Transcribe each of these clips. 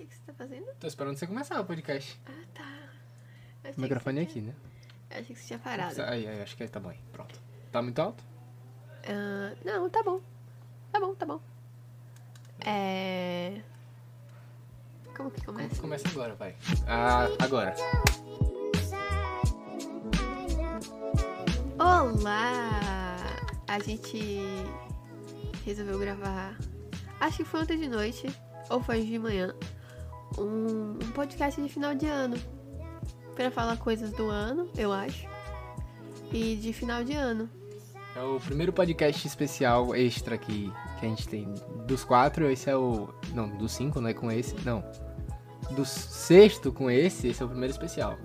que, que você tá fazendo? Tô esperando você começar o podcast. Ah, tá. Achei O microfone é aqui, né? Eu achei que você tinha parado. Aí, aí, acho que tá bom aí. Pronto. Tá muito alto? Ah, não, tá bom. Tá bom, tá bom. É. Como que começa? Começa agora, vai. Ah, agora. Olá! A gente resolveu gravar, acho que foi ontem de noite, ou foi de manhã, um, um podcast de final de ano. Pra falar coisas do ano, eu acho. E de final de ano. É o primeiro podcast especial extra que, que a gente tem. Dos quatro, esse é o. Não, dos cinco, não é com esse. Não. Do sexto com esse, esse é o primeiro especial.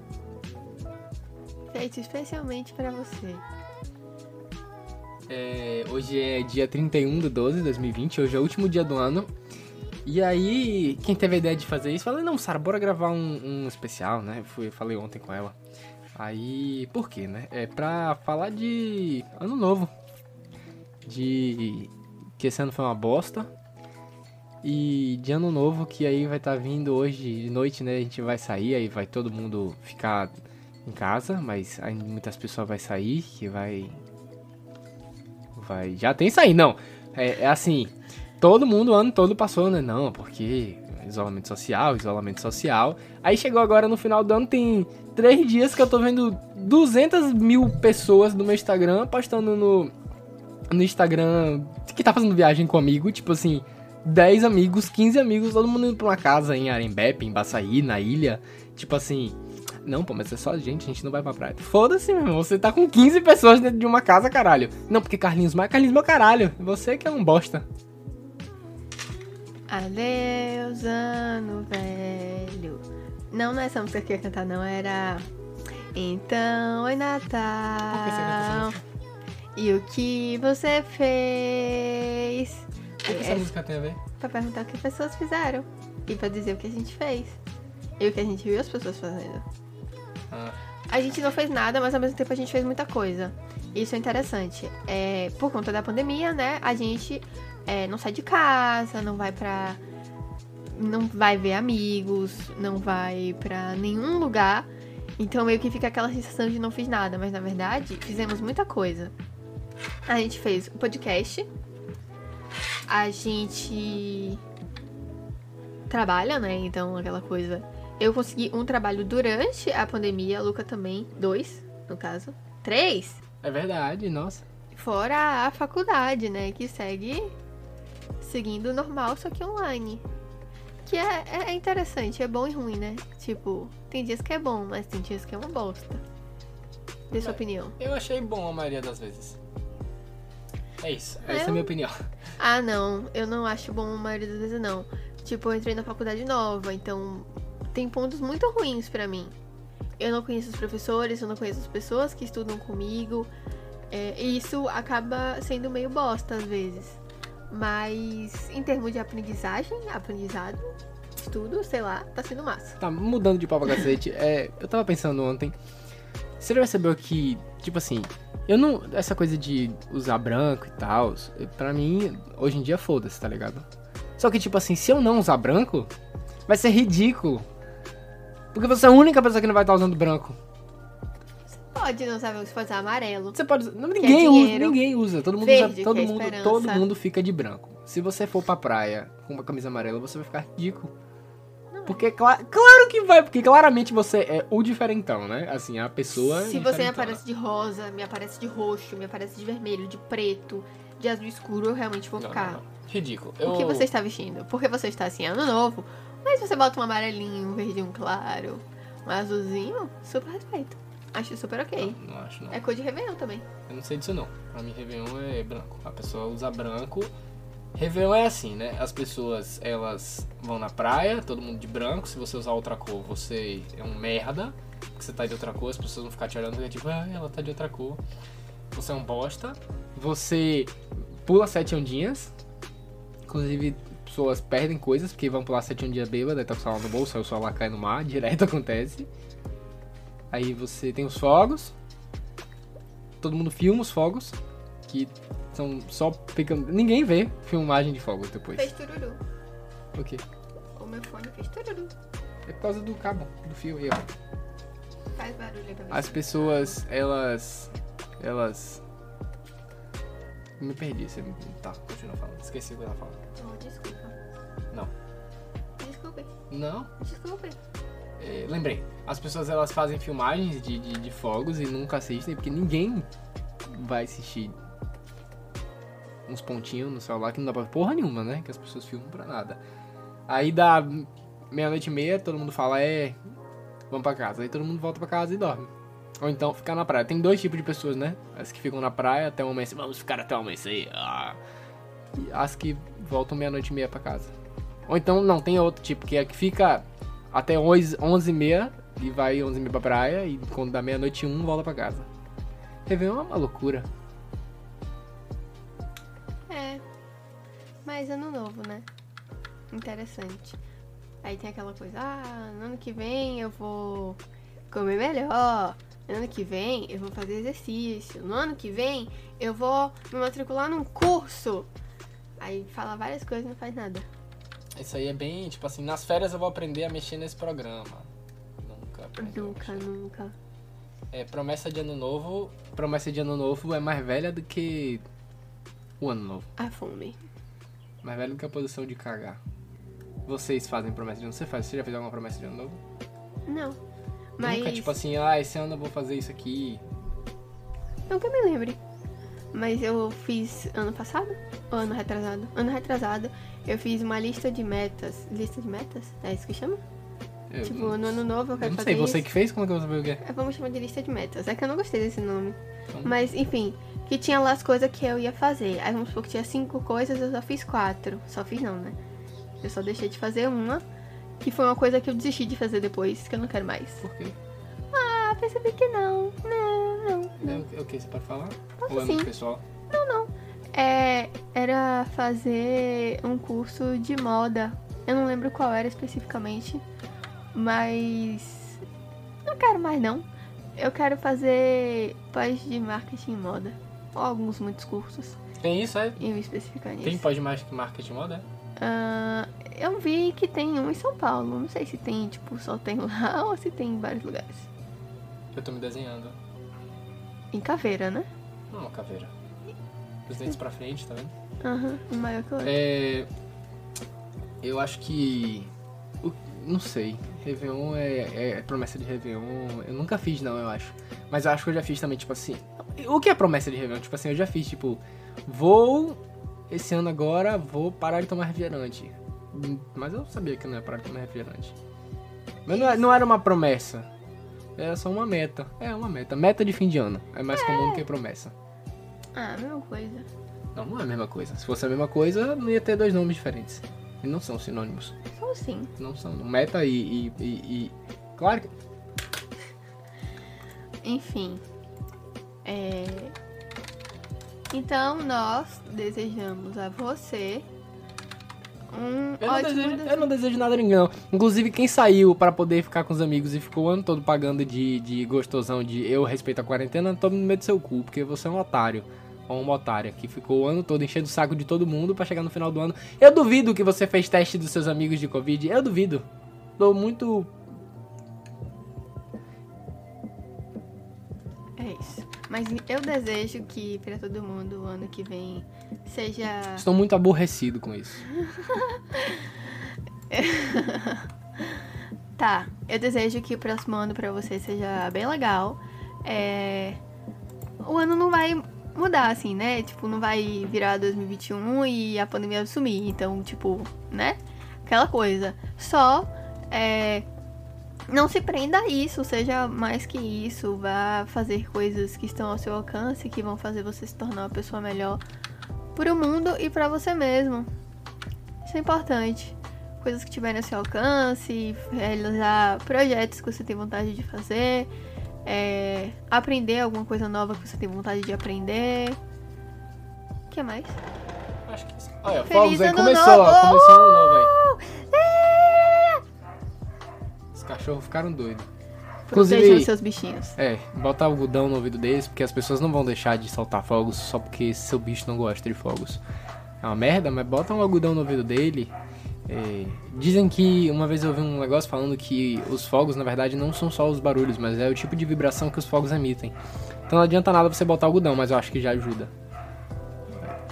Feito especialmente pra você. É, hoje é dia 31 de 12 de 2020, hoje é o último dia do ano. E aí, quem teve a ideia de fazer isso, falou, não, Sara, bora gravar um, um especial, né? Fui, falei ontem com ela. Aí, por quê, né? É pra falar de ano novo. De que esse ano foi uma bosta. E de ano novo, que aí vai estar vindo hoje de noite, né? A gente vai sair, aí vai todo mundo ficar em casa, mas muitas pessoas vai sair, que vai vai. Já tem aí, não. É, é assim, todo mundo o ano todo passou, né? Não, porque isolamento social, isolamento social. Aí chegou agora no final do ano, tem três dias que eu tô vendo 200 mil pessoas do meu Instagram postando no, no Instagram que tá fazendo viagem comigo, tipo assim, 10 amigos, 15 amigos, todo mundo indo pra uma casa em Arembepe, em Baçaí, na ilha. Tipo assim, não, pô, mas é só gente, a gente não vai pra praia. Foda-se, meu irmão, você tá com 15 pessoas dentro de uma casa, caralho. Não, porque Carlinhos Maia, Carlinhos meu caralho. Você que é um bosta. Adeus, ano velho. Não, não é essa música que eu ia cantar, não. Era. Então, oi essa Natal. E o que você fez? O que essa É música tem a ver? pra perguntar o que as pessoas fizeram. E pra dizer o que a gente fez. E o que a gente viu as pessoas fazendo. Ah, A gente não fez nada, mas ao mesmo tempo a gente fez muita coisa. Isso é interessante. É, por conta da pandemia, né? A gente é, não sai de casa, não vai pra. Não vai ver amigos, não vai pra nenhum lugar. Então meio que fica aquela sensação de não fiz nada, mas na verdade fizemos muita coisa. A gente fez o podcast. A gente trabalha, né? Então aquela coisa. Eu consegui um trabalho durante a pandemia, a Luca também, dois, no caso. Três! é verdade, nossa. Fora a faculdade, né? Que segue seguindo normal, só que online. Que é, é interessante, é bom e ruim, né? Tipo, tem dias que é bom, mas tem dias que é uma bosta. Dê sua opinião. Eu achei bom a maioria das vezes. É isso, essa é a minha opinião. Ah, não, eu não acho bom a maioria das vezes, não. Tipo, eu entrei na faculdade nova, então tem pontos muito ruins pra mim. Eu não conheço os professores, eu não conheço as pessoas que estudam comigo. é, e isso acaba sendo meio bosta às vezes. Mas em termos de aprendizagem, aprendizado, estudo, sei lá, tá sendo massa. Tá, mudando de pau pra cacete, é, eu tava pensando ontem. Você percebeu que, tipo assim, eu não. Essa coisa de usar branco e tal, pra mim, hoje em dia foda-se, tá ligado? Só que, tipo assim, se eu não usar branco, vai ser ridículo. Porque você é a única pessoa que não vai estar usando branco. Pode não saber se pode usar amarelo. Você pode. Não, ninguém usa, dinheiro. ninguém usa. Todo mundo, Verde, usa, todo que é mundo, esperança. todo mundo fica de branco. Se você for pra praia com uma camisa amarela, você vai ficar ridículo. Porque, cla- claro que vai, porque claramente você é o diferentão, né? Assim, a pessoa. Se você me aparece de rosa, me aparece de roxo, me aparece de vermelho, de preto, de azul escuro, eu realmente vou Não, ficar. não, não. Ridículo. O Eu... que você está vestindo? Porque você está assim, ano novo. Mas você bota um amarelinho, um verdinho claro, um azulzinho, super respeito. Acho super ok. Não, não acho, não. É cor de Réveillon também. Eu não sei disso, não. Pra mim, Réveillon é branco. A pessoa usa branco. Réveillon é assim, né? As pessoas, elas vão na praia, todo mundo de branco. Se você usar outra cor, você é um merda. Porque você tá de outra cor, as pessoas vão ficar te olhando e é tipo, ah, ela tá de outra cor. Você é um bosta. Você pula sete ondinhas. Inclusive, pessoas perdem coisas porque vão pular sete ondinhas bêbada, tá com o celular no bolso, aí o celular cai no mar, direto acontece. Aí você tem os fogos. Todo mundo filma os fogos. Que são só. Fica... Ninguém vê filmagem de fogos depois. Fez tururu. O quê? O meu fone fez tururu. É por causa do cabo, do fio aí, ó. Faz barulho aí pra ver As pessoas, elas. Elas. Me perdi, você. Tá, continua falando. Esqueci o que eu tava falando. Oh, desculpa. Não. Desculpe. Não? Desculpe. É, lembrei. As pessoas elas fazem filmagens de, de, de fogos e nunca assistem, porque ninguém vai assistir uns pontinhos no celular que não dá pra porra nenhuma, né? Que as pessoas filmam pra nada. Aí dá meia-noite e meia, todo mundo fala, é, vamos pra casa. Aí todo mundo volta pra casa e dorme. Ou então ficar na praia. Tem dois tipos de pessoas, né? As que ficam na praia até o amanhecer. Vamos ficar até o amanhecer. Ah. E as que voltam meia-noite e meia pra casa. Ou então, não, tem outro tipo, que é que fica até 11 11 e meia e vai 11 e meia pra praia e quando dá meia-noite um, volta pra casa. Réveillon é uma loucura. É. Mas ano novo, né? Interessante. Aí tem aquela coisa, ah, no ano que vem eu vou comer melhor. No ano que vem eu vou fazer exercício. No ano que vem eu vou me matricular num curso. Aí fala várias coisas e não faz nada. Isso aí é bem, tipo assim, nas férias eu vou aprender a mexer nesse programa. Nunca aprendi Nunca, nunca. É, promessa de ano novo. Promessa de ano novo é mais velha do que o ano novo. A fome. Mais velha do que a posição de cagar. Vocês fazem promessa de ano? Você faz? Você já fez alguma promessa de ano novo? Não. Mas. Nunca, tipo assim, ah, esse ano eu vou fazer isso aqui. Nunca me lembre. Mas eu fiz ano passado? Ou ano retrasado? Ano retrasado, eu fiz uma lista de metas. Lista de metas? É isso que chama? Eu, tipo, no ano novo eu eu quero não fazer sei, você isso. que fez? Como é que eu vou saber o que? É, Vamos chamar de lista de metas. É que eu não gostei desse nome. Então- Mas, enfim, que tinha lá as coisas que eu ia fazer. Aí vamos supor que tinha cinco coisas, eu só fiz quatro. Só fiz não, né? Eu só deixei de fazer uma. Que foi uma coisa que eu desisti de fazer depois, que eu não quero mais. Por quê? Ah, percebi que não. Não, não, não. É o- que? Você pode falar? Posso Ou é sim. muito pessoal? É, era fazer um curso de moda. Eu não lembro qual era especificamente, mas não quero mais não. Eu quero fazer pós de marketing e moda. Ou alguns muitos cursos. Tem isso, é? E me especificar nisso. Tem pós mais marketing moda? é? Ah, eu vi que tem um em São Paulo. Não sei se tem, tipo, só tem lá ou se tem em vários lugares. Eu tô me desenhando. Em caveira, né? Não, uma caveira. Os dentes pra frente, tá vendo? Aham, um maior que o outro. É. Eu acho que. o- Não sei. Réveillon é, é promessa de Réveillon. Eu nunca fiz, não, eu acho. Mas eu acho que eu já fiz também, tipo assim. O que é promessa de Réveillon? Tipo assim, eu já fiz, tipo. Vou. Esse ano agora, vou parar de tomar refrigerante. Mas eu sabia que não ia parar de tomar refrigerante. Mas não, é- não era uma promessa. Era só uma meta. É uma meta. Meta de fim de ano. É mais comum do que promessa. Ah, mesma coisa. Não, não é a mesma coisa. Se fosse a mesma coisa, não ia ter dois nomes diferentes. E não são sinônimos. Só assim. Não são. Meta e. e, e- e- Claro que. Enfim. É... Então, nós desejamos a você um Eu não, desejo, des- eu não desejo nada a ninguém, não. Inclusive, quem saiu pra poder ficar com os amigos e ficou o ano todo pagando de, de gostosão de eu respeito a quarentena, tome no meio do seu cu, porque você é um otário. Ou uma otária que ficou o ano todo enchendo o saco de todo mundo pra chegar no final do ano. Eu duvido que você fez teste dos seus amigos de Covid. Eu duvido. Tô muito. Mas eu desejo que pra todo mundo o ano que vem seja... Estou muito aborrecido com isso. Tá, eu desejo que o próximo ano pra você seja bem legal. É... O ano não vai mudar, assim, né? Tipo, não vai virar 2021 e a pandemia sumir. Então, tipo, né? Aquela coisa. Só é... não se prenda a isso, seja mais que isso. Vá fazer coisas que estão ao seu alcance, que vão fazer você se tornar uma pessoa melhor pro mundo e pra você mesmo. Isso é importante coisas que tiverem ao seu alcance, realizar projetos que você tem vontade de fazer, é, aprender alguma coisa nova que você tem vontade de aprender. O que mais? Acho que sim. Olha, Feliz fogos aí ano começou, novo! Começou ano novo cachorros ficaram doidos. Protejam Inclusive- os seus bichinhos. É, bota algodão no ouvido deles, porque as pessoas não vão deixar de soltar fogos só porque seu bicho não gosta de fogos. É uma merda, mas bota um algodão no ouvido dele É, dizem que uma vez eu ouvi um negócio falando que os fogos, na verdade, não são só os barulhos, mas é o tipo de vibração que os fogos emitem. Então não adianta nada você botar algodão, mas eu acho que já ajuda.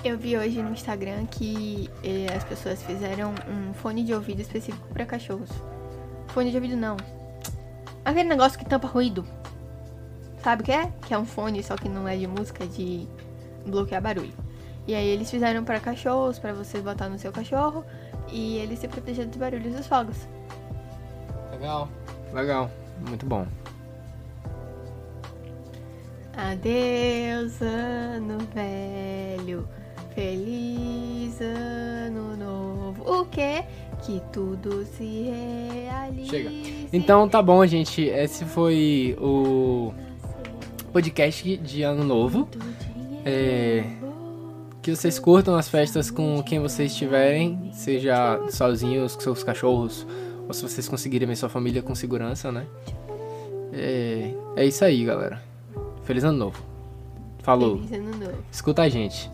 Eu vi hoje no Instagram que eh, as pessoas fizeram um fone de ouvido específico para cachorros. Fone de ouvido não. Aquele negócio que tampa ruído. Sabe o que é? Que é um fone, só que não é de música, é de bloquear barulho. E aí eles fizeram para cachorros, para você botar no seu cachorro e ele se proteger dos barulhos dos fogos. Legal. Legal. Muito bom. Adeus, ano velho. Feliz ano novo. O quê? Que tudo se realize. Chega. Então tá bom, gente. Esse foi o podcast de ano novo. É, que vocês curtam as festas com quem vocês estiverem, seja sozinhos, com seus cachorros, ou se vocês conseguirem ver sua família com segurança, né? É, é isso aí, galera. Feliz ano novo. Falou. Feliz ano novo. Escuta a gente.